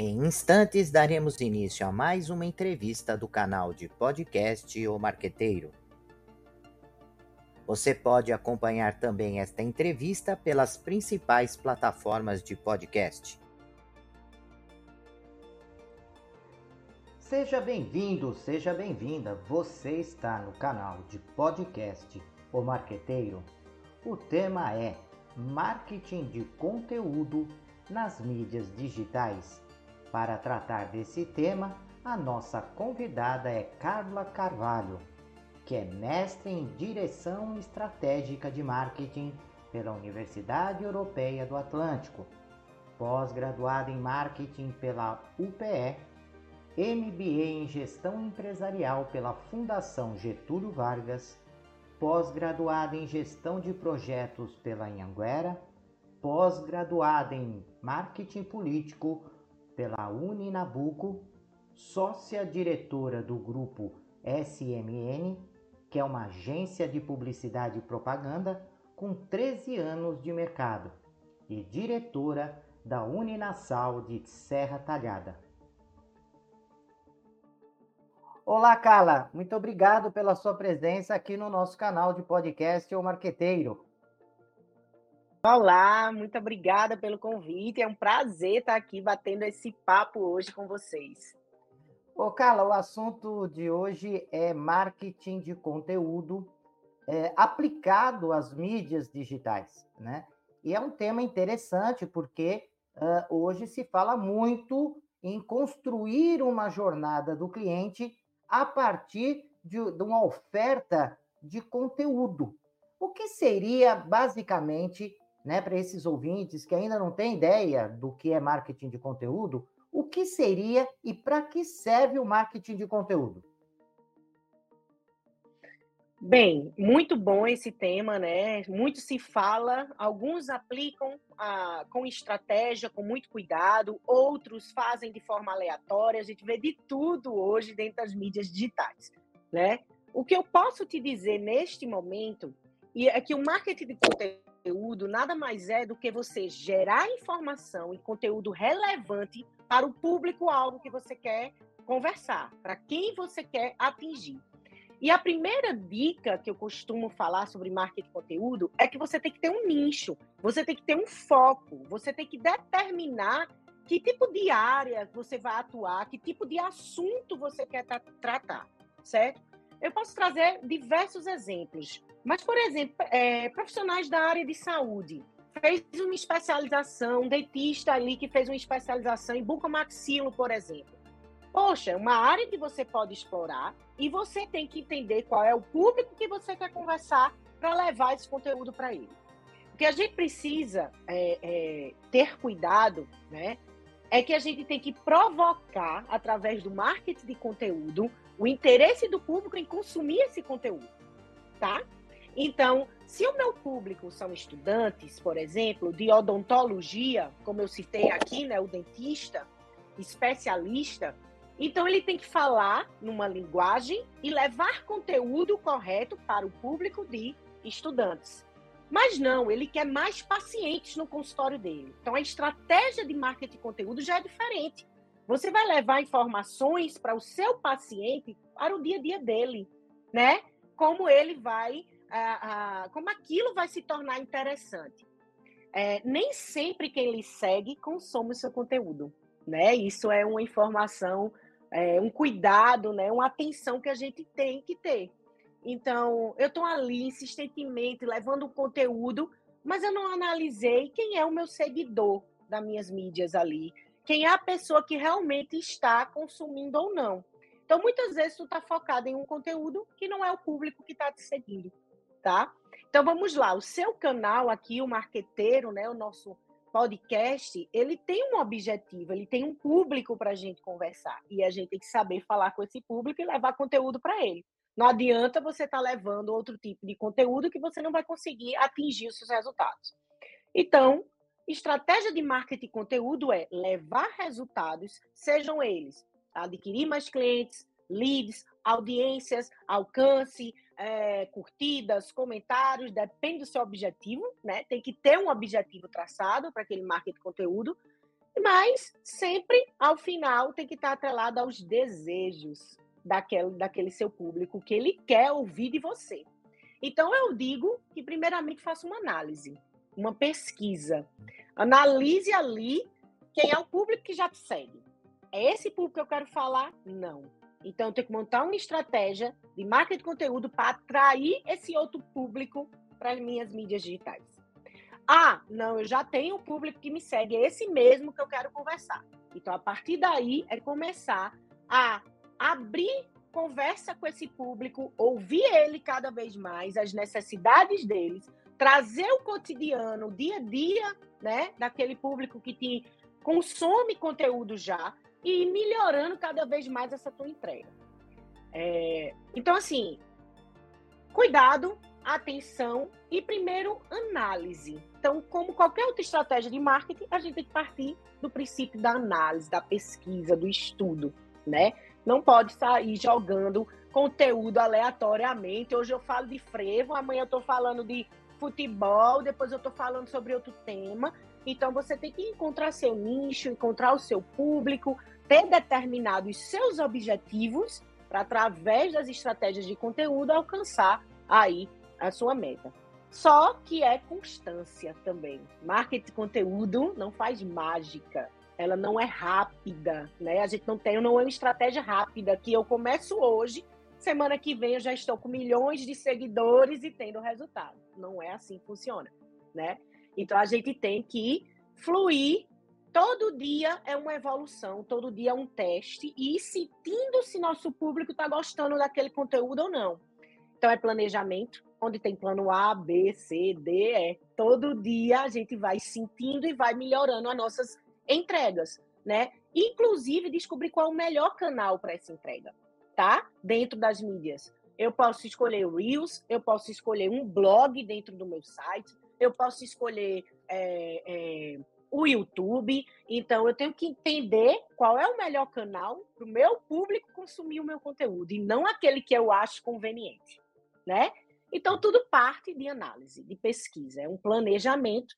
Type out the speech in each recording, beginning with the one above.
Em instantes daremos início a mais uma entrevista do canal de podcast O Marqueteiro. Você pode acompanhar também esta entrevista pelas principais plataformas de podcast. Seja bem-vindo, seja bem-vinda. Você está no canal de podcast O Marqueteiro. O tema é Marketing de conteúdo nas mídias digitais. Para tratar desse tema, a nossa convidada é Carla Carvalho, que é mestre em Direção Estratégica de Marketing pela Universidade Europeia do Atlântico, pós-graduada em Marketing pela UPE, MBA em Gestão Empresarial pela Fundação Getúlio Vargas, pós-graduada em Gestão de Projetos pela Anhanguera, pós-graduada em Marketing Político pela Uninabuco, sócia diretora do grupo SMN, que é uma agência de publicidade e propaganda com 13 anos de mercado, e diretora da Uninasal de Serra Talhada. Olá, Carla. Muito obrigado pela sua presença aqui no nosso canal de podcast O Marqueteiro. Olá, muito obrigada pelo convite. É um prazer estar aqui batendo esse papo hoje com vocês. Ô, Carla, o assunto de hoje é marketing de conteúdo é, aplicado às mídias digitais, né? E é um tema interessante porque uh, hoje se fala muito em construir uma jornada do cliente a partir de, de uma oferta de conteúdo. O que seria basicamente né, para esses ouvintes que ainda não têm ideia do que é marketing de conteúdo, o que seria e para que serve o marketing de conteúdo? Bem, muito bom esse tema, né? Muito se fala, alguns aplicam ah, com estratégia, com muito cuidado, outros fazem de forma aleatória. A gente vê de tudo hoje dentro das mídias digitais, né? O que eu posso te dizer neste momento é que o marketing de conteúdo conteúdo nada mais é do que você gerar informação e conteúdo relevante para o público-alvo que você quer conversar, para quem você quer atingir. E a primeira dica que eu costumo falar sobre marketing de conteúdo é que você tem que ter um nicho, você tem que ter um foco, você tem que determinar que tipo de área você vai atuar, que tipo de assunto você quer tra tratar, certo? Eu posso trazer diversos exemplos. Mas, por exemplo, é, profissionais da área de saúde, fez uma especialização, um dentista ali que fez uma especialização em bucomaxilo, por exemplo. Poxa, uma área que você pode explorar e você tem que entender qual é o público que você quer conversar para levar esse conteúdo para ele. O que a gente precisa é, é, ter cuidado, né? É que a gente tem que provocar, através do marketing de conteúdo, o interesse do público em consumir esse conteúdo, tá? Então, se o meu público são estudantes, por exemplo, de odontologia, como eu citei aqui, né, o dentista, especialista, então ele tem que falar numa linguagem e levar conteúdo correto para o público de estudantes. Mas não, ele quer mais pacientes no consultório dele. Então a estratégia de marketing de conteúdo já é diferente. Você vai levar informações para o seu paciente para o dia a dia dele, né? Como ele vai a, a, como aquilo vai se tornar interessante. É, nem sempre quem lhe segue consome o seu conteúdo, né? Isso é uma informação, é, um cuidado, né? Uma atenção que a gente tem que ter. Então, eu estou ali insistentemente levando o conteúdo, mas eu não analisei quem é o meu seguidor das minhas mídias ali, quem é a pessoa que realmente está consumindo ou não. Então, muitas vezes tu está focado em um conteúdo que não é o público que está te seguindo tá? Então vamos lá, o seu canal aqui, o Marqueteiro, né, o nosso podcast, ele tem um objetivo, ele tem um público para a gente conversar e a gente tem que saber falar com esse público e levar conteúdo para ele. Não adianta você estar tá levando outro tipo de conteúdo que você não vai conseguir atingir os seus resultados. Então, estratégia de marketing de conteúdo é levar resultados, sejam eles adquirir mais clientes, leads, audiências, alcance, é, curtidas, comentários, depende do seu objetivo, né? Tem que ter um objetivo traçado para aquele marketing conteúdo. Mas sempre, ao final, tem que estar atrelado aos desejos daquele, daquele seu público, que ele quer ouvir de você. Então, eu digo que, primeiramente, faça uma análise, uma pesquisa. Analise ali quem é o público que já te segue. É esse público que eu quero falar? Não. Então, eu tenho que montar uma estratégia de marketing de conteúdo para atrair esse outro público para as minhas mídias digitais. Ah, não, eu já tenho um público que me segue, é esse mesmo que eu quero conversar. Então, a partir daí, é começar a abrir conversa com esse público, ouvir ele cada vez mais, as necessidades deles, trazer o cotidiano, o dia a dia, né, daquele público que te consome conteúdo já e melhorando cada vez mais essa tua entrega. É, então, assim, cuidado, atenção e primeiro análise. Então, como qualquer outra estratégia de marketing, a gente tem que partir do princípio da análise, da pesquisa, do estudo, né? Não pode sair jogando conteúdo aleatoriamente. Hoje eu falo de frevo, amanhã eu estou falando de futebol, depois eu estou falando sobre outro tema. Então você tem que encontrar seu nicho, encontrar o seu público, ter determinado os seus objetivos para através das estratégias de conteúdo alcançar aí a sua meta. Só que é constância também. Marketing de conteúdo não faz mágica ela não é rápida, né? A gente não tem, não é uma estratégia rápida que eu começo hoje, semana que vem eu já estou com milhões de seguidores e tendo resultado. Não é assim que funciona, né? Então a gente tem que fluir. Todo dia é uma evolução, todo dia é um teste e sentindo se nosso público está gostando daquele conteúdo ou não. Então é planejamento, onde tem plano A, B, C, D, E. Todo dia a gente vai sentindo e vai melhorando as nossas entregas, né? Inclusive descobrir qual é o melhor canal para essa entrega, tá? Dentro das mídias. Eu posso escolher Reels, eu posso escolher um blog dentro do meu site, eu posso escolher é, é, o YouTube. Então, eu tenho que entender qual é o melhor canal para o meu público consumir o meu conteúdo e não aquele que eu acho conveniente, né? Então, tudo parte de análise, de pesquisa, é um planejamento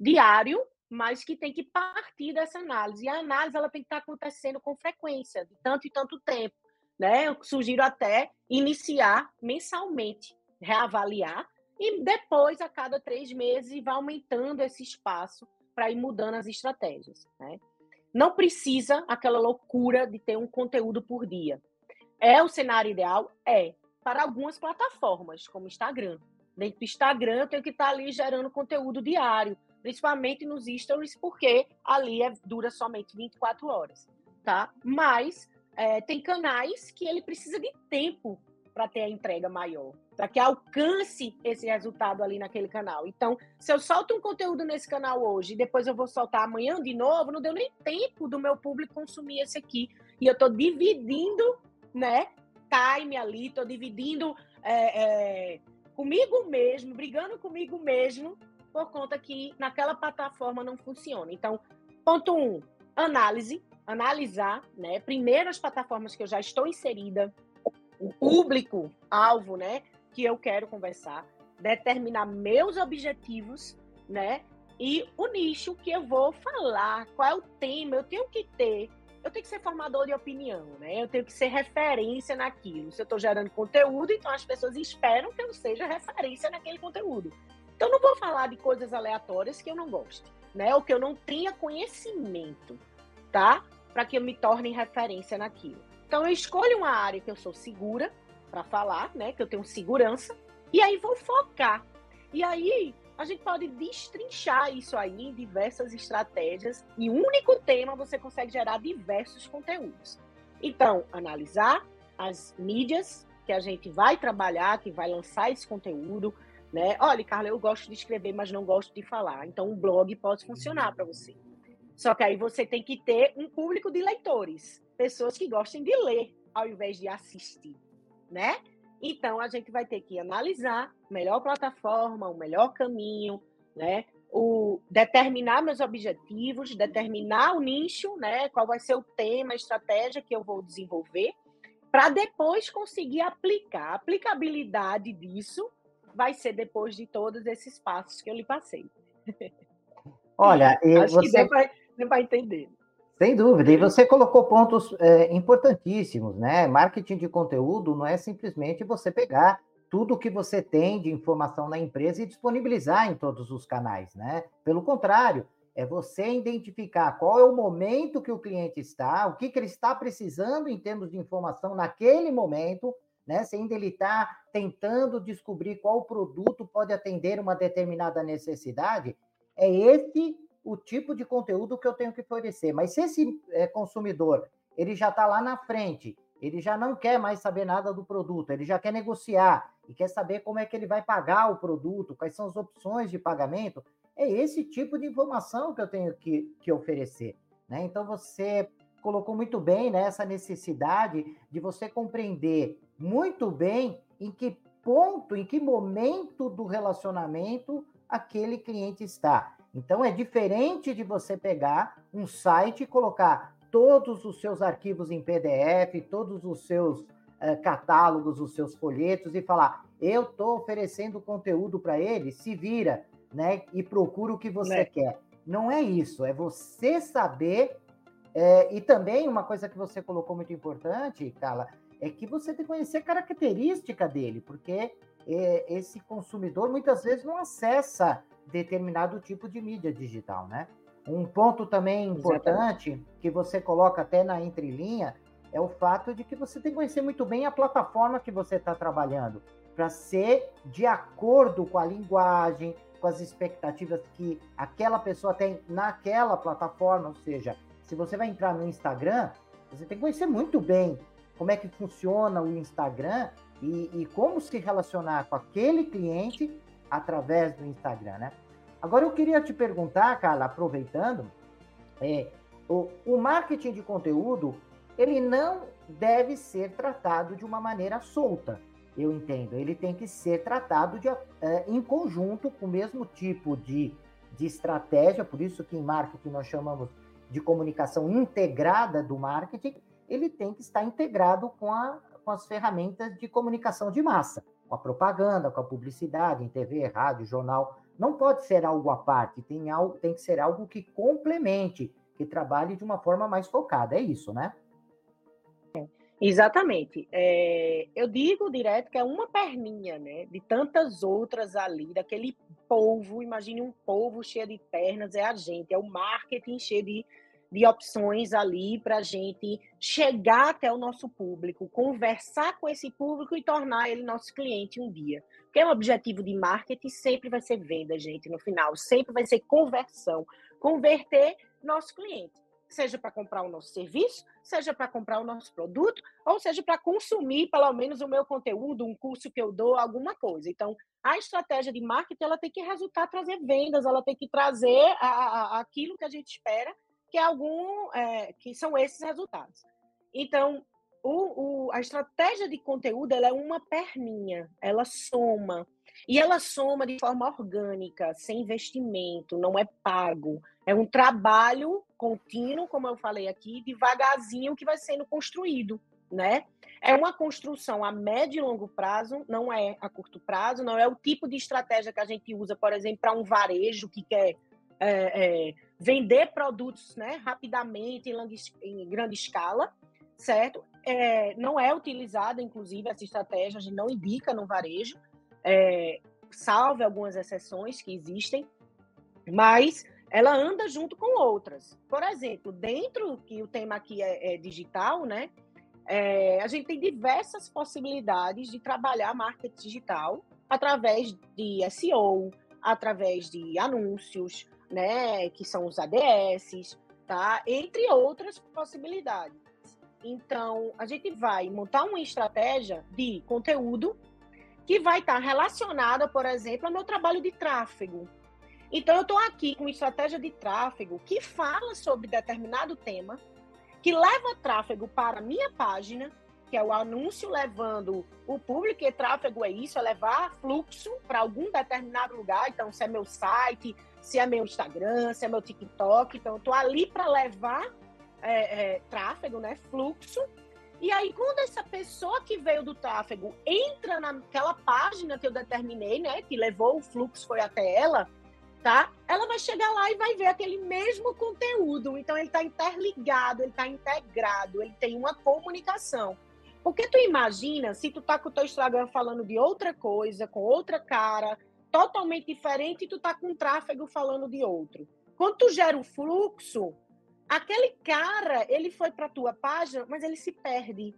diário mas que tem que partir dessa análise. E a análise ela tem que estar acontecendo com frequência, de tanto e tanto tempo. Né? Eu sugiro até iniciar mensalmente, reavaliar, e depois, a cada três meses, ir aumentando esse espaço para ir mudando as estratégias. Né? Não precisa aquela loucura de ter um conteúdo por dia. É o cenário ideal? É. Para algumas plataformas, como Instagram. Dentro do Instagram, eu tenho que estar ali gerando conteúdo diário principalmente nos stories, porque ali é, dura somente 24 horas, tá? Mas é, tem canais que ele precisa de tempo para ter a entrega maior, para que alcance esse resultado ali naquele canal. Então, se eu solto um conteúdo nesse canal hoje e depois eu vou soltar amanhã de novo, não deu nem tempo do meu público consumir esse aqui. E eu estou dividindo, né, time ali, estou dividindo é, é, comigo mesmo, brigando comigo mesmo por conta que naquela plataforma não funciona. Então, ponto um, análise, analisar, né? Primeiro as plataformas que eu já estou inserida, o público alvo, né? Que eu quero conversar, determinar meus objetivos, né? E o nicho que eu vou falar, qual é o tema, eu tenho que ter eu tenho que ser formador de opinião, né? Eu tenho que ser referência naquilo. Se eu estou gerando conteúdo, então as pessoas esperam que eu seja referência naquele conteúdo. Então, não vou falar de coisas aleatórias que eu não goste, né? Ou que eu não tenha conhecimento, tá? Para que eu me torne referência naquilo. Então, eu escolho uma área que eu sou segura para falar, né? Que eu tenho segurança, e aí vou focar. E aí, a gente pode destrinchar isso aí em diversas estratégias. E um único tema você consegue gerar diversos conteúdos. Então, analisar as mídias que a gente vai trabalhar, que vai lançar esse conteúdo, né? Olha, Carla, eu gosto de escrever, mas não gosto de falar. Então, um blog pode funcionar para você. Só que aí você tem que ter um público de leitores, pessoas que gostem de ler ao invés de assistir, né? Então, a gente vai ter que analisar a melhor plataforma, o melhor caminho, né? O determinar meus objetivos, determinar o nicho, né? Qual vai ser o tema, a estratégia que eu vou desenvolver, para depois conseguir aplicar. A aplicabilidade disso vai ser depois de todos esses passos que eu lhe passei. Olha, e Acho você... que Você vai entender. Sem dúvida. E você colocou pontos é, importantíssimos, né? Marketing de conteúdo não é simplesmente você pegar tudo que você tem de informação na empresa e disponibilizar em todos os canais, né? Pelo contrário, é você identificar qual é o momento que o cliente está, o que, que ele está precisando em termos de informação naquele momento, né? Se ainda ele está tentando descobrir qual produto pode atender uma determinada necessidade, é esse o tipo de conteúdo que eu tenho que oferecer. Mas se esse é, consumidor ele já está lá na frente, ele já não quer mais saber nada do produto, ele já quer negociar e quer saber como é que ele vai pagar o produto, quais são as opções de pagamento, é esse tipo de informação que eu tenho que, que oferecer. Né? Então, você colocou muito bem né, essa necessidade de você compreender muito bem em que ponto, em que momento do relacionamento aquele cliente está. Então, é diferente de você pegar um site e colocar todos os seus arquivos em PDF, todos os seus uh, catálogos, os seus folhetos e falar: eu estou oferecendo conteúdo para ele, se vira, né? E procura o que você né? quer. Não é isso, é você saber. É, e também uma coisa que você colocou muito importante, Carla, é que você tem que conhecer a característica dele, porque é, esse consumidor muitas vezes não acessa determinado tipo de mídia digital, né? Um ponto também importante Exatamente. que você coloca até na entrelinha é o fato de que você tem que conhecer muito bem a plataforma que você está trabalhando, para ser de acordo com a linguagem, com as expectativas que aquela pessoa tem naquela plataforma. Ou seja, se você vai entrar no Instagram, você tem que conhecer muito bem como é que funciona o Instagram e, e como se relacionar com aquele cliente através do Instagram, né? Agora eu queria te perguntar, Carla, aproveitando, é, o, o marketing de conteúdo ele não deve ser tratado de uma maneira solta, eu entendo. Ele tem que ser tratado de, é, em conjunto com o mesmo tipo de, de estratégia, por isso que em marketing nós chamamos de comunicação integrada do marketing, ele tem que estar integrado com, a, com as ferramentas de comunicação de massa, com a propaganda, com a publicidade em TV, rádio, jornal. Não pode ser algo à parte, tem, algo, tem que ser algo que complemente, que trabalhe de uma forma mais focada. É isso, né? Exatamente. É, eu digo direto que é uma perninha, né? De tantas outras ali, daquele povo. Imagine um povo cheio de pernas, é a gente, é o marketing cheio de, de opções ali para a gente chegar até o nosso público, conversar com esse público e tornar ele nosso cliente um dia. Porque o objetivo de marketing sempre vai ser venda, gente, no final. Sempre vai ser conversão. Converter nosso cliente seja para comprar o nosso serviço, seja para comprar o nosso produto, ou seja para consumir pelo menos o meu conteúdo, um curso que eu dou, alguma coisa. Então, a estratégia de marketing ela tem que resultar trazer vendas, ela tem que trazer a, a, aquilo que a gente espera, que é algum, é, que são esses resultados. Então, o, o, a estratégia de conteúdo ela é uma perninha, ela soma. E ela soma de forma orgânica, sem investimento, não é pago. É um trabalho contínuo, como eu falei aqui, devagarzinho que vai sendo construído, né? É uma construção a médio e longo prazo, não é a curto prazo, não é o tipo de estratégia que a gente usa, por exemplo, para um varejo que quer é, é, vender produtos né, rapidamente em, em grande escala, certo? É, não é utilizada, inclusive, essa estratégia, a gente não indica no varejo, é, salve algumas exceções que existem, mas ela anda junto com outras. Por exemplo, dentro que o tema aqui é, é digital, né? É, a gente tem diversas possibilidades de trabalhar marketing digital através de SEO, através de anúncios, né? Que são os ADS, tá? Entre outras possibilidades. Então, a gente vai montar uma estratégia de conteúdo que vai estar relacionada, por exemplo, ao meu trabalho de tráfego. Então, eu estou aqui com uma estratégia de tráfego que fala sobre determinado tema, que leva tráfego para a minha página, que é o anúncio levando o público, e tráfego é isso, é levar fluxo para algum determinado lugar. Então, se é meu site, se é meu Instagram, se é meu TikTok. Então, eu estou ali para levar é, é, tráfego, né? Fluxo. E aí, quando essa pessoa que veio do tráfego entra naquela página que eu determinei, né? Que levou o fluxo, foi até ela, tá? Ela vai chegar lá e vai ver aquele mesmo conteúdo. Então ele está interligado, ele está integrado, ele tem uma comunicação. Porque tu imagina se tu tá com o teu Instagram falando de outra coisa, com outra cara, totalmente diferente, e tu tá com tráfego falando de outro. Quando tu gera o fluxo, aquele cara, ele foi para tua página, mas ele se perde.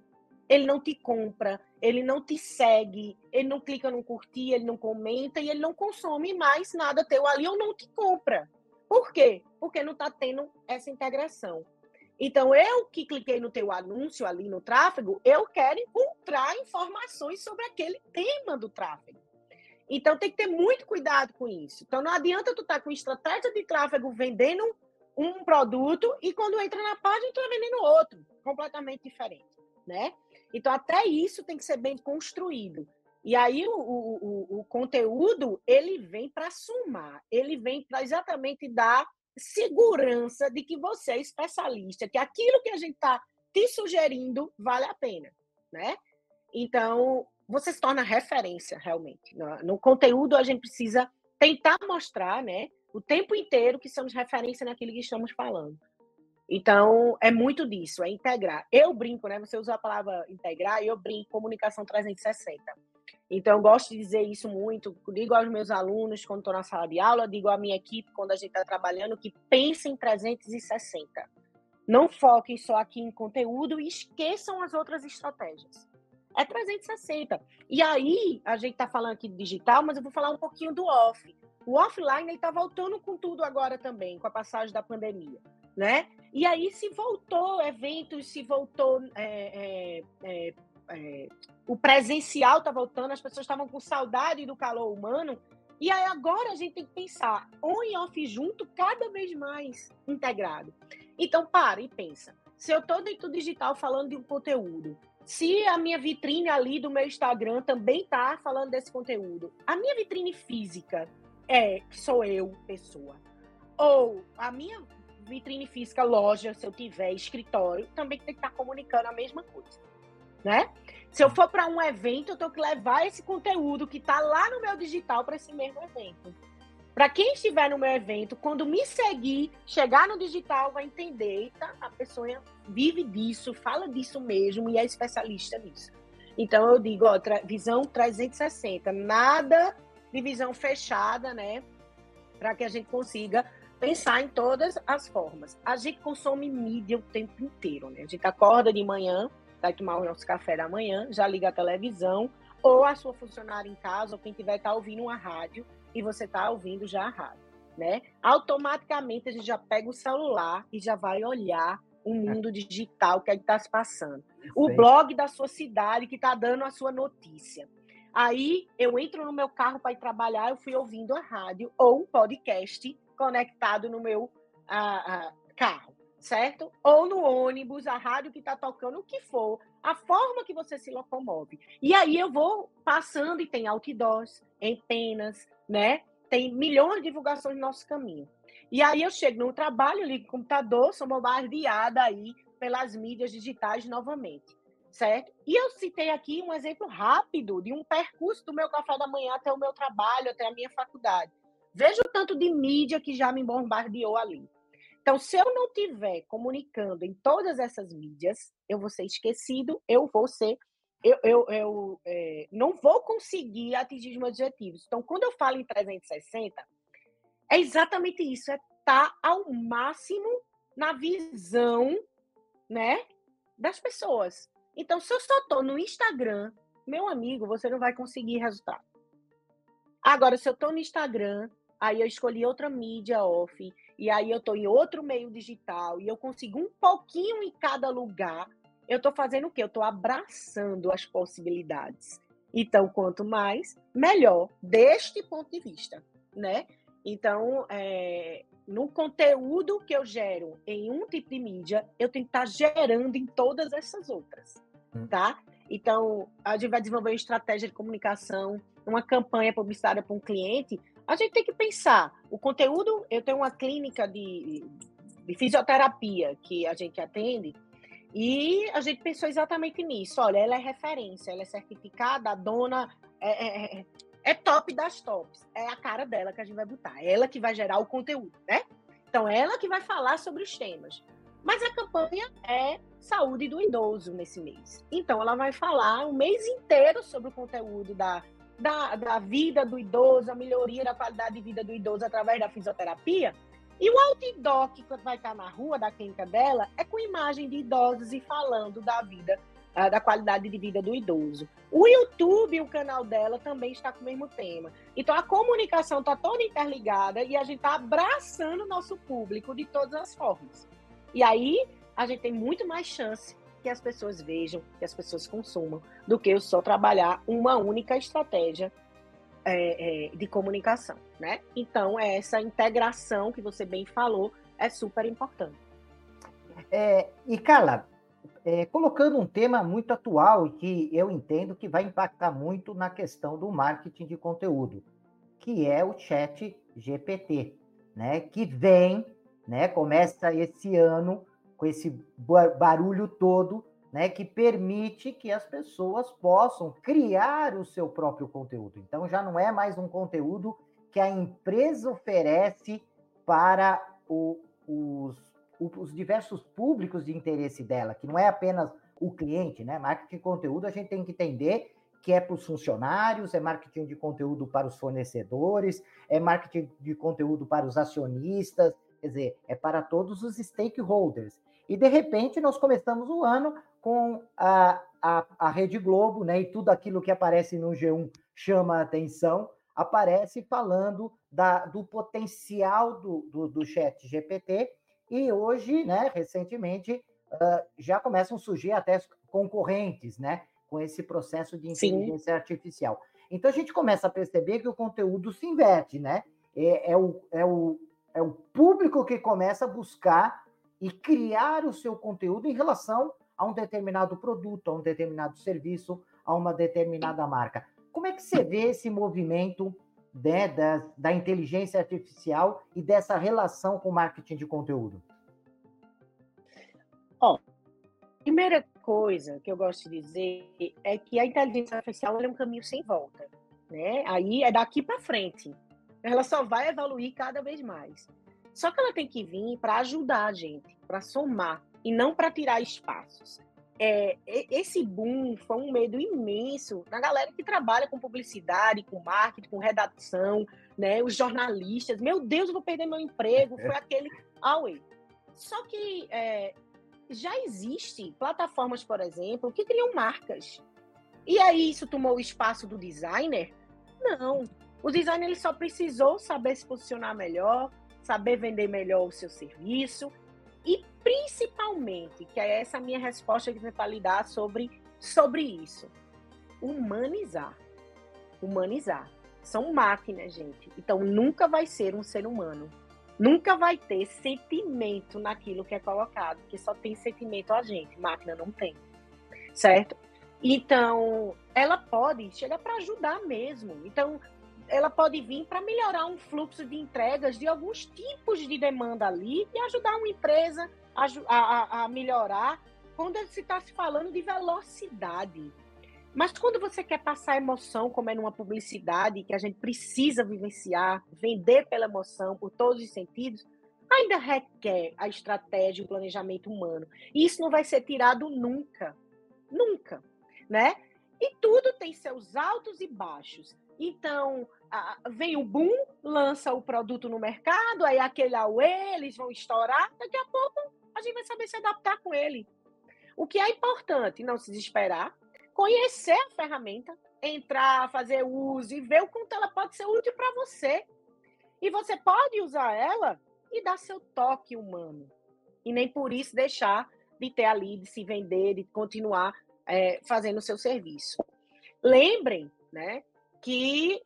Ele não te compra, ele não te segue, ele não clica no curtir, ele não comenta e ele não consome mais nada teu ali ou não te compra. Por quê? Porque não está tendo essa integração. Então, eu que cliquei no teu anúncio ali no tráfego, eu quero encontrar informações sobre aquele tema do tráfego. Então, tem que ter muito cuidado com isso. Então, não adianta tu estar tá com estratégia de tráfego vendendo um produto e quando entra na página, tu está vendendo outro, completamente diferente, né? Então, até isso tem que ser bem construído. E aí, o, o, o conteúdo, ele vem para somar, ele vem para exatamente dar segurança de que você é especialista, que aquilo que a gente está te sugerindo vale a pena, né? Então, você se torna referência realmente. No, no, conteúdo, a gente precisa tentar mostrar, né, o tempo inteiro que somos referência naquilo que estamos falando. Então, é muito disso, é integrar. Eu brinco, né? Você usa a palavra integrar, eu brinco comunicação 360. Então, eu gosto de dizer isso muito. Digo aos meus alunos quando estou na sala de aula, digo à minha equipe quando a gente está trabalhando, que pensem em 360. Não foquem só aqui em conteúdo e esqueçam as outras estratégias. É 360. E aí, a gente está falando aqui de digital, mas eu vou falar um pouquinho do off. O offline está voltando com tudo agora também, com a passagem da pandemia. Né? E aí se voltou eventos, se voltou é, é, é, é o presencial está voltando, as pessoas estavam com saudade do calor humano. E aí agora a gente tem que pensar on e off junto, cada vez mais integrado. Então para e pensa. Se eu estou dentro do digital falando de um conteúdo, se a minha vitrine ali do meu Instagram também está falando desse conteúdo, a minha vitrine física é sou eu, pessoa. Ou a minha vitrine física, loja, se eu tiver escritório, também tem que estar tá comunicando a mesma coisa, né? Se eu for para um evento, eu tenho que levar esse conteúdo que está lá no meu digital para esse mesmo evento. Para quem estiver no meu evento, quando me seguir, chegar no digital, vai entender, eita, a pessoa vive disso, fala disso mesmo e é especialista nisso. Então eu digo, ó, visão 360, nada de visão fechada, né? Para que a gente consiga pensar em todas as formas. A gente consome mídia o tempo inteiro, né? A gente acorda de manhã, vai tomar o nosso café da manhã, já liga a televisão, ou a sua funcionária em casa, ou quem tiver tá ouvindo uma rádio e você tá ouvindo já a rádio, né? Automaticamente a gente já pega o celular e já vai olhar o mundo digital que está se passando. O blog da sua cidade que está dando a sua notícia. Aí eu entro no meu carro para ir trabalhar, eu fui ouvindo a rádio ou um podcast conectado no meu carro certo? Ou no ônibus, a rádio que está tocando, o que for, a forma que você se locomove. E aí eu vou passando e tem outdoors, em penas, né? Tem milhões de divulgações no nosso caminho. E aí eu chego no trabalho, ligo o computador, sou bombardeada aí pelas mídias digitais novamente, certo? E eu citei aqui um exemplo rápido de um percurso do meu café da manhã até o meu trabalho, até a minha faculdade. Veja o tanto de mídia que já me bombardeou ali. Então, se eu não tiver comunicando em todas essas mídias, eu vou ser esquecido, eu vou ser. Eu, eu, eu é, não vou conseguir atingir os meus objetivos. Então, quando eu falo em 360, é exatamente isso: é estar tá ao máximo na visão né, das pessoas. Então, se eu só estou no Instagram, meu amigo, você não vai conseguir resultado. Agora, se eu estou no Instagram, aí eu escolhi outra mídia off, e aí eu estou em outro meio digital e eu consigo um pouquinho em cada lugar, eu estou fazendo o quê? Eu estou abraçando as possibilidades. Então, quanto mais, melhor, deste ponto de vista, né? Então, é, no conteúdo que eu gero em um tipo de mídia, eu tenho que estar tá gerando em todas essas outras, hum. tá? Então, a gente vai desenvolver uma estratégia de comunicação, uma campanha publicitária para um cliente, a gente tem que pensar. O conteúdo, eu tenho uma clínica de, de fisioterapia que a gente atende, e a gente pensou exatamente nisso. Olha, ela é referência, ela é certificada, a dona é, é, é, é top das tops. É a cara dela que a gente vai botar. É ela que vai gerar o conteúdo, né? Então, é ela que vai falar sobre os temas. Mas a campanha é saúde do idoso nesse mês. Então, ela vai falar o mês inteiro sobre o conteúdo da, da, da vida do idoso, a melhoria da qualidade de vida do idoso através da fisioterapia. E o outdoor que vai estar na rua da clínica dela é com imagem de idosos e falando da vida da qualidade de vida do idoso. O YouTube, o canal dela, também está com o mesmo tema. Então a comunicação está toda interligada e a gente está abraçando o nosso público de todas as formas. E aí a gente tem muito mais chance que as pessoas vejam, que as pessoas consumam, do que eu só trabalhar uma única estratégia é, é, de comunicação, né? Então, essa integração que você bem falou é super importante. É, e, Carla, é, colocando um tema muito atual e que eu entendo que vai impactar muito na questão do marketing de conteúdo, que é o chat GPT, né? Que vem, né? Começa esse ano com esse barulho todo, né? Que permite que as pessoas possam criar o seu próprio conteúdo. Então já não é mais um conteúdo que a empresa oferece para o, os os diversos públicos de interesse dela, que não é apenas o cliente, né? Marketing de conteúdo a gente tem que entender que é para os funcionários, é marketing de conteúdo para os fornecedores, é marketing de conteúdo para os acionistas, quer dizer, é para todos os stakeholders. E de repente nós começamos o ano com a, a, a Rede Globo, né? E tudo aquilo que aparece no G1 chama a atenção, aparece falando da, do potencial do, do, do chat GPT e hoje, né, recentemente, uh, já começam a surgir até concorrentes, né, com esse processo de inteligência Sim. artificial. Então a gente começa a perceber que o conteúdo se inverte, né? É, é, o, é, o, é o público que começa a buscar e criar o seu conteúdo em relação a um determinado produto, a um determinado serviço, a uma determinada marca. Como é que você vê esse movimento né, da, da inteligência artificial e dessa relação com o marketing de conteúdo? Ó, primeira coisa que eu gosto de dizer é que a inteligência artificial é um caminho sem volta, né? Aí é daqui para frente. Ela só vai evoluir cada vez mais. Só que ela tem que vir para ajudar a gente, para somar e não para tirar espaços é, esse boom foi um medo imenso na galera que trabalha com publicidade, com marketing, com redação, né? Os jornalistas. Meu Deus, eu vou perder meu emprego. Foi aquele away. Só que é, já existe plataformas, por exemplo, que criam marcas. E aí isso tomou o espaço do designer? Não. O designer ele só precisou saber se posicionar melhor, saber vender melhor o seu serviço e principalmente, que é essa minha resposta que para lidar sobre, sobre isso, humanizar. Humanizar. São máquinas, gente. Então nunca vai ser um ser humano. Nunca vai ter sentimento naquilo que é colocado, porque só tem sentimento a gente, máquina não tem. Certo? Então, ela pode chegar para ajudar mesmo. Então, ela pode vir para melhorar um fluxo de entregas de alguns tipos de demanda ali e ajudar uma empresa a, a, a melhorar quando se está se falando de velocidade. Mas quando você quer passar emoção, como é numa publicidade, que a gente precisa vivenciar, vender pela emoção, por todos os sentidos, ainda requer a estratégia e o planejamento humano. E isso não vai ser tirado nunca. Nunca. Né? E tudo tem seus altos e baixos. Então, vem o boom, lança o produto no mercado, aí aquele auê, eles vão estourar, daqui a pouco a gente vai saber se adaptar com ele. O que é importante, não se desesperar, conhecer a ferramenta, entrar, fazer uso e ver o quanto ela pode ser útil para você. E você pode usar ela e dar seu toque humano. E nem por isso deixar de ter ali, de se vender, de continuar é, fazendo o seu serviço. Lembrem, né, que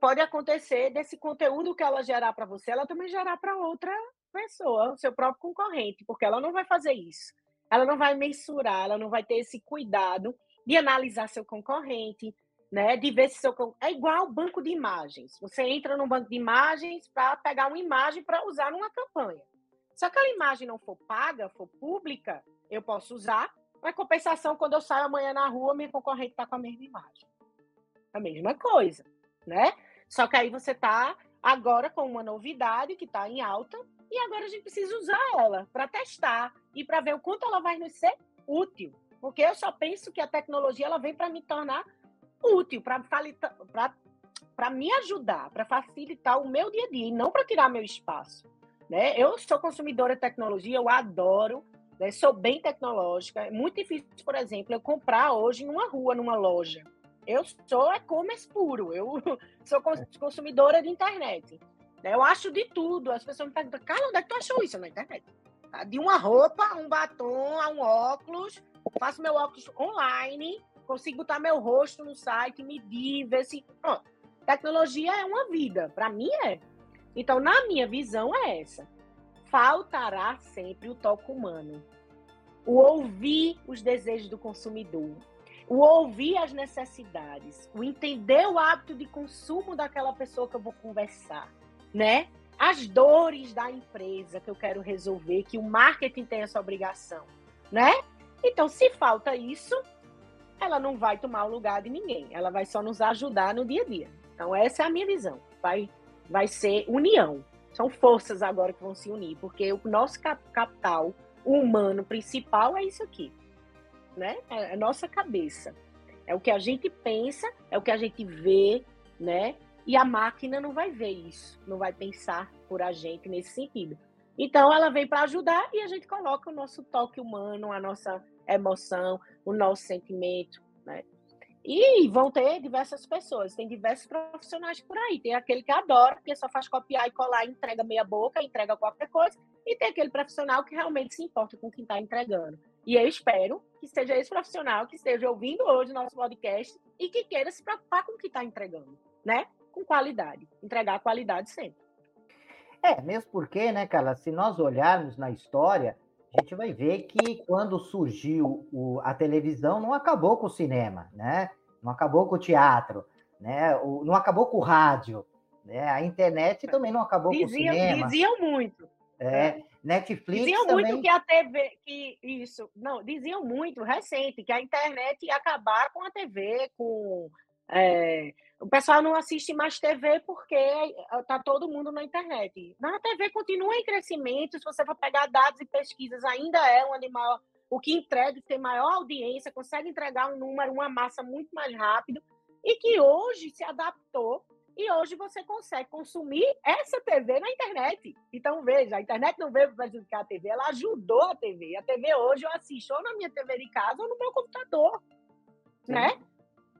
pode acontecer desse conteúdo que ela gerar para você, ela também gerar para outra pessoa, o seu próprio concorrente, porque ela não vai fazer isso. Ela não vai mensurar, ela não vai ter esse cuidado de analisar seu concorrente, né? De ver se seu é igual banco de imagens. Você entra no banco de imagens para pegar uma imagem para usar numa campanha. Se aquela imagem não for paga, for pública, eu posso usar. Mas compensação, quando eu saio amanhã na rua, minha concorrente está com a mesma imagem. A mesma coisa. né? Só que aí você está agora com uma novidade que está em alta e agora a gente precisa usar ela para testar e para ver o quanto ela vai nos ser útil. Porque eu só penso que a tecnologia ela vem para me tornar útil, para me ajudar, para facilitar o meu dia a dia e não para tirar meu espaço. Né? Eu sou consumidora de tecnologia, eu adoro, né? sou bem tecnológica. É muito difícil, por exemplo, eu comprar hoje em uma rua, numa loja. Eu sou e-commerce puro, eu sou consumidora de internet. Né? Eu acho de tudo. As pessoas me perguntam, cara, onde é que tu achou isso na internet? Tá? De uma roupa, um batom, a um óculos, faço meu óculos online, consigo botar meu rosto no site, medir, ver se. Ó, tecnologia é uma vida, para mim é. Então, na minha visão, é essa. Faltará sempre o toque humano. O ouvir os desejos do consumidor. O ouvir as necessidades. O entender o hábito de consumo daquela pessoa que eu vou conversar. Né? As dores da empresa que eu quero resolver, que o marketing tem essa obrigação. Né? Então, se falta isso, ela não vai tomar o lugar de ninguém. Ela vai só nos ajudar no dia a dia. Então, essa é a minha visão. Vai vai ser união. São forças agora que vão se unir, porque o nosso capital humano principal é isso aqui, né? É a nossa cabeça. É o que a gente pensa, é o que a gente vê, né? E a máquina não vai ver isso, não vai pensar por a gente nesse sentido. Então, ela vem para ajudar e a gente coloca o nosso toque humano, a nossa emoção, o nosso sentimento, né? E vão ter diversas pessoas, tem diversos profissionais por aí. Tem aquele que adora, que só faz copiar e colar, entrega meia boca, entrega qualquer coisa. E tem aquele profissional que realmente se importa com quem está entregando. E eu espero que seja esse profissional que esteja ouvindo hoje o nosso podcast e que queira se preocupar com o que está entregando, né? Com qualidade. Entregar qualidade sempre. É, mesmo porque, né, Carla, se nós olharmos na história, a gente vai ver que quando surgiu o, a televisão, não acabou com o cinema, né? Não acabou com o teatro, né? O, não acabou com o rádio, né? A internet também não acabou diziam, com o cinema. Diziam muito. É, é. Netflix diziam também... muito que a TV, que isso, não, diziam muito recente que a internet ia acabar com a TV, com é, o pessoal não assiste mais TV porque está todo mundo na internet. Na TV continua em crescimento, se você for pegar dados e pesquisas, ainda é um animal, o que entrega, tem maior audiência, consegue entregar um número, uma massa muito mais rápido, e que hoje se adaptou, e hoje você consegue consumir essa TV na internet. Então, veja, a internet não veio para prejudicar a TV, ela ajudou a TV. A TV hoje eu assisto ou na minha TV de casa ou no meu computador, Sim. né?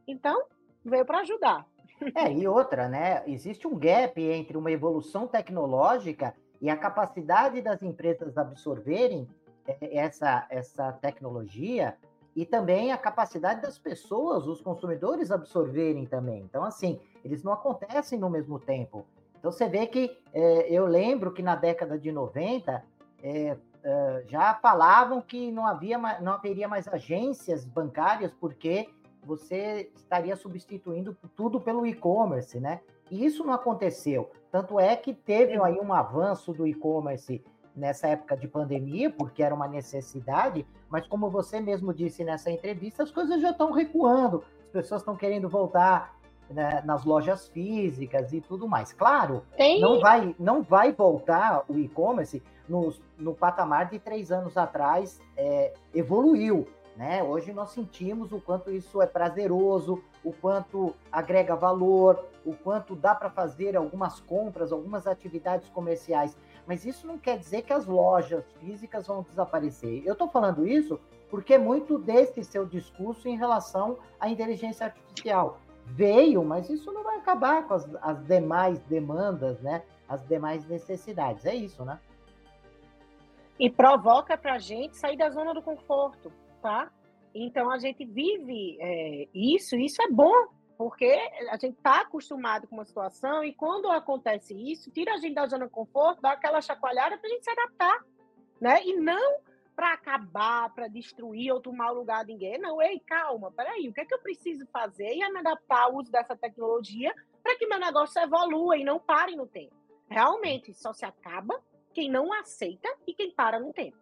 Então, veio para ajudar. É, e outra, né? Existe um gap entre uma evolução tecnológica e a capacidade das empresas absorverem é, essa, essa tecnologia e também a capacidade das pessoas, os consumidores, absorverem também. Então, assim, eles não acontecem no mesmo tempo. Então, você vê que é, eu lembro que na década de 90 é, é, já falavam que não, havia, não haveria mais agências bancárias porque você estaria substituindo tudo pelo e-commerce, né? E isso não aconteceu. Tanto é que teve aí um avanço do e-commerce nessa época de pandemia, porque era uma necessidade, mas como você mesmo disse nessa entrevista, as coisas já estão recuando, as pessoas estão querendo voltar né, nas lojas físicas e tudo mais. Claro, Tem... não vai, não vai voltar o e-commerce no, no patamar de três anos atrás, é, evoluiu, né? Hoje nós sentimos o quanto isso é prazeroso, o quanto agrega valor, o quanto dá para fazer algumas compras, algumas atividades comerciais. Mas isso não quer dizer que as lojas físicas vão desaparecer. Eu estou falando isso porque muito desse seu discurso em relação à inteligência artificial veio, mas isso não vai acabar com as, as demais demandas, né? As demais necessidades. É isso, né? E provoca para a gente sair da zona do conforto tá? Então a gente vive é, isso, isso é bom, porque a gente está acostumado com uma situação e quando acontece isso, tira a gente da zona de conforto, dá aquela chacoalhada para a gente se adaptar, né? E não para acabar, para destruir ou tomar o lugar de ninguém. Não, ei, calma, peraí, o que é que eu preciso fazer e me adaptar ao uso dessa tecnologia para que meu negócio evolua e não pare no tempo. Realmente, só se acaba quem não aceita e quem para no tempo.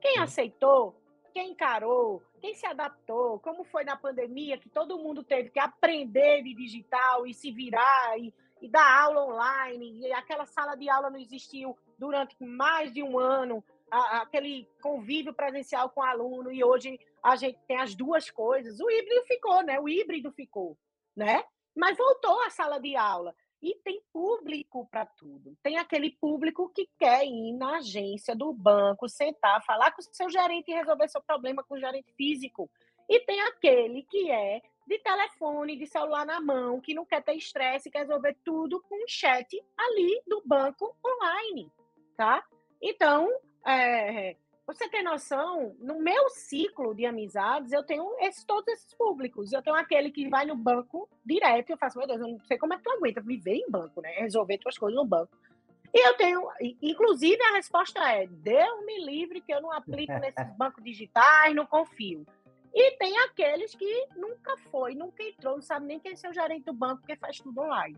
Quem aceitou, quem encarou, quem se adaptou, como foi na pandemia, que todo mundo teve que aprender de digital e se virar e, e dar aula online, e aquela sala de aula não existiu durante mais de um ano, a, aquele convívio presencial com o aluno, e hoje a gente tem as duas coisas. O híbrido ficou, né? O híbrido ficou, né? Mas voltou a sala de aula. E tem público para tudo. Tem aquele público que quer ir na agência do banco, sentar, falar com o seu gerente e resolver seu problema com o gerente físico. E tem aquele que é de telefone, de celular na mão, que não quer ter estresse, quer resolver tudo com um chat ali do banco online, tá? Então, é, você tem noção, no meu ciclo de amizades, eu tenho esse, todos esses públicos. Eu tenho aquele que vai no banco direto, eu faço, meu Deus, eu não sei como é que tu aguenta viver em banco, né? Resolver tuas coisas no banco. E eu tenho, inclusive a resposta é: Deus me livre que eu não aplico nesses bancos digitais, não confio. E tem aqueles que nunca foi, nunca entrou, não sabe nem quem é seu gerente do banco, porque faz tudo online.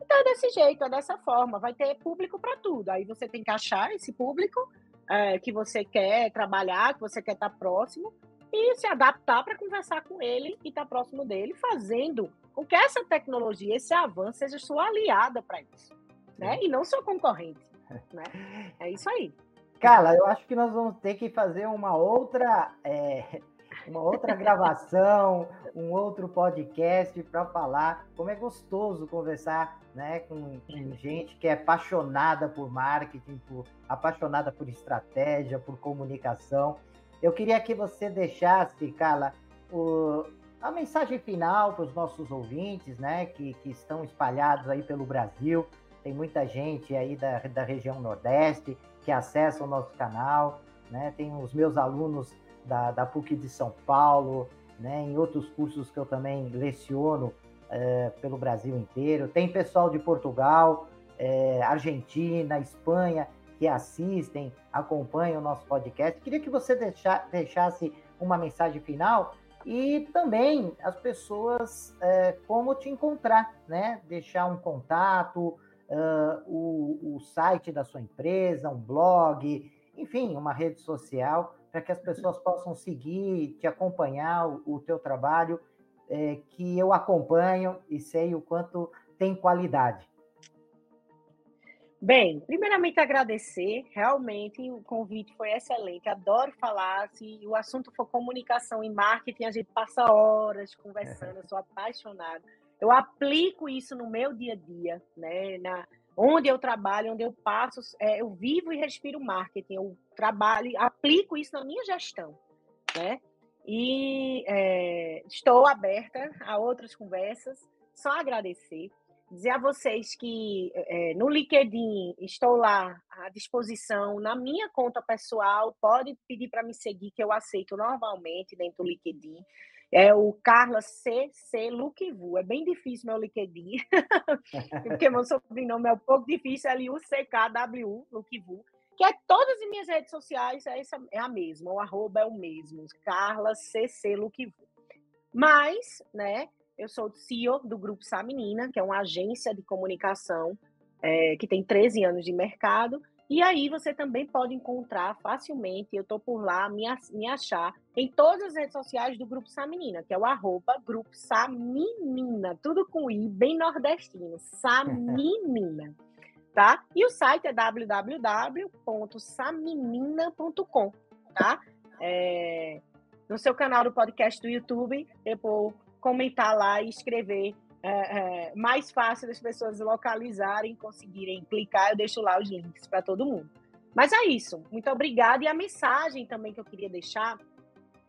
Então é desse jeito, é dessa forma, vai ter público para tudo. Aí você tem que achar esse público é, que você quer trabalhar, que você quer estar próximo, e se adaptar para conversar com ele e estar próximo dele, fazendo com que essa tecnologia, esse avanço, seja sua aliada para isso, né? E não seu concorrente, né? É isso aí. Carla, eu acho que nós vamos ter que fazer uma outra, é, uma outra gravação, um outro podcast para falar como é gostoso conversar né, com, com, gente que é apaixonada por marketing, por, apaixonada por estratégia, por comunicação. Eu queria que você deixasse, Carla, o, a mensagem final para os nossos ouvintes, né, que, que estão espalhados aí pelo Brasil. Tem muita gente aí da, da região Nordeste que acessa o nosso canal, né? Tem os meus alunos da, da PUC de São Paulo, né, em outros cursos que eu também leciono é, pelo Brasil inteiro. Tem pessoal de Portugal, é, Argentina, Espanha, que assistem, acompanham o nosso podcast. Queria que você deixa, deixasse uma mensagem final e também as pessoas é, como te encontrar, né? Deixar um contato, uh, o, o site da sua empresa, um blog, enfim, uma rede social para que as pessoas possam seguir, te acompanhar o, o teu trabalho, é, que eu acompanho e sei o quanto tem qualidade. Bem, primeiramente agradecer, realmente o convite foi excelente, adoro falar, se o assunto for comunicação e marketing, a gente passa horas conversando, eu sou apaixonada. Eu aplico isso no meu dia a dia, né, na, onde eu trabalho, onde eu passo, é, eu vivo e respiro marketing, eu trabalho, aplico isso na minha gestão, né? E é, estou aberta a outras conversas, só agradecer, dizer a vocês que é, no LinkedIn estou lá à disposição, na minha conta pessoal, pode pedir para me seguir, que eu aceito normalmente dentro do LinkedIn. É o Carla CC Luquivu. É bem difícil meu LinkedIn, porque meu sobrenome é um pouco difícil, L-U-C-K-W, Luquivu. Que é todas as minhas redes sociais, é, essa, é a mesma, o arroba é o mesmo, Carla CC Luquivu. Mas, né, eu sou CEO do Grupo Saminina, que é uma agência de comunicação é, que tem 13 anos de mercado, e aí você também pode encontrar facilmente, eu estou por lá, me, me achar em todas as redes sociais do Grupo Saminina, que é o arroba Grupo Saminina, tudo com I, bem nordestino, Saminina, tá? E o site é www.saminina.com, tá? É, no seu canal do podcast do YouTube, eu vou comentar lá e escrever é, é, mais fácil das pessoas localizarem, conseguirem clicar, eu deixo lá os links para todo mundo. Mas é isso. Muito obrigada. E a mensagem também que eu queria deixar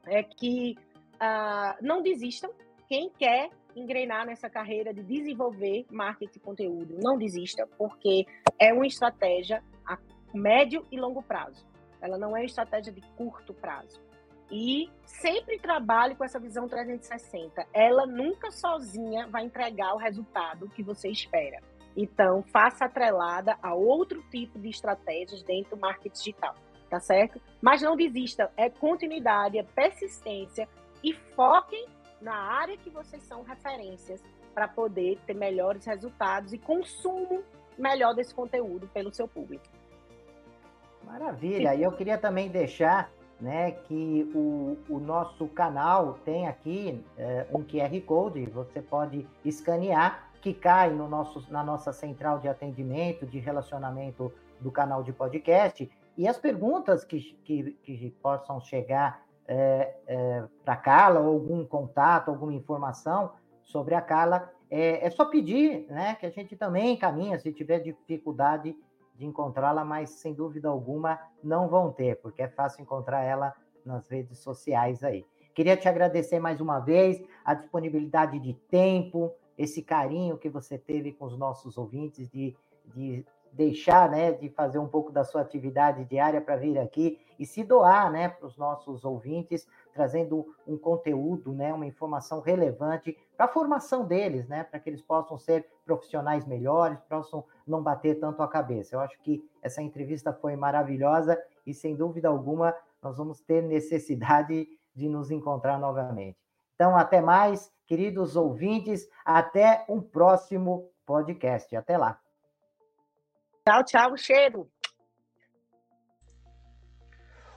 é que uh, não desistam. Quem quer engrenar nessa carreira de desenvolver marketing e conteúdo, não desista, porque é uma estratégia a médio e longo prazo. Ela não é uma estratégia de curto prazo e sempre trabalhe com essa visão 360. Ela nunca sozinha vai entregar o resultado que você espera. Então, faça atrelada a outro tipo de estratégias dentro do marketing digital, tá certo? Mas não desista, é continuidade, é persistência e foquem na área que vocês são referências para poder ter melhores resultados e consumo melhor desse conteúdo pelo seu público. Maravilha. E eu queria também deixar né, que o, o nosso canal tem aqui é, um QR Code, você pode escanear, que cai no nosso, na nossa central de atendimento, de relacionamento do canal de podcast, e as perguntas que, que, que possam chegar é, é, para a Carla, ou algum contato, alguma informação sobre a Carla, é, é, só pedir, né, que a gente também encaminha, se tiver dificuldade de encontrá-la, mas sem dúvida alguma não vão ter, porque é fácil encontrar ela nas redes sociais aí. Queria te agradecer mais uma vez a disponibilidade de tempo, esse carinho que você teve com os nossos ouvintes de, de deixar, né, de fazer um pouco da sua atividade diária para vir aqui e se doar, né, para os nossos ouvintes, trazendo um conteúdo, né, uma informação relevante para a formação deles, né, para que eles possam ser profissionais melhores, possam não bater tanto a cabeça. Eu acho que essa entrevista foi maravilhosa e sem dúvida alguma nós vamos ter necessidade de nos encontrar novamente. Então, até mais, queridos ouvintes, até um próximo podcast. Até lá. Tchau, tchau, cheiro.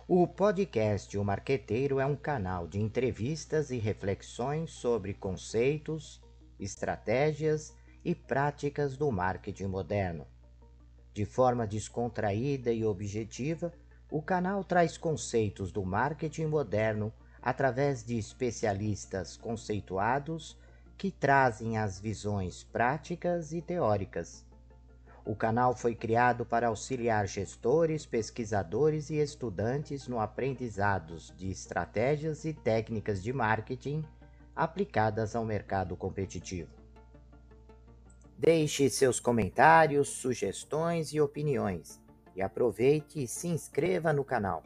O podcast O Marqueteiro é um canal de entrevistas e reflexões sobre conceitos, estratégias e práticas do marketing moderno. De forma descontraída e objetiva, o canal traz conceitos do marketing moderno através de especialistas conceituados que trazem as visões práticas e teóricas o canal foi criado para auxiliar gestores, pesquisadores e estudantes no aprendizado de estratégias e técnicas de marketing aplicadas ao mercado competitivo. Deixe seus comentários, sugestões e opiniões e aproveite e se inscreva no canal.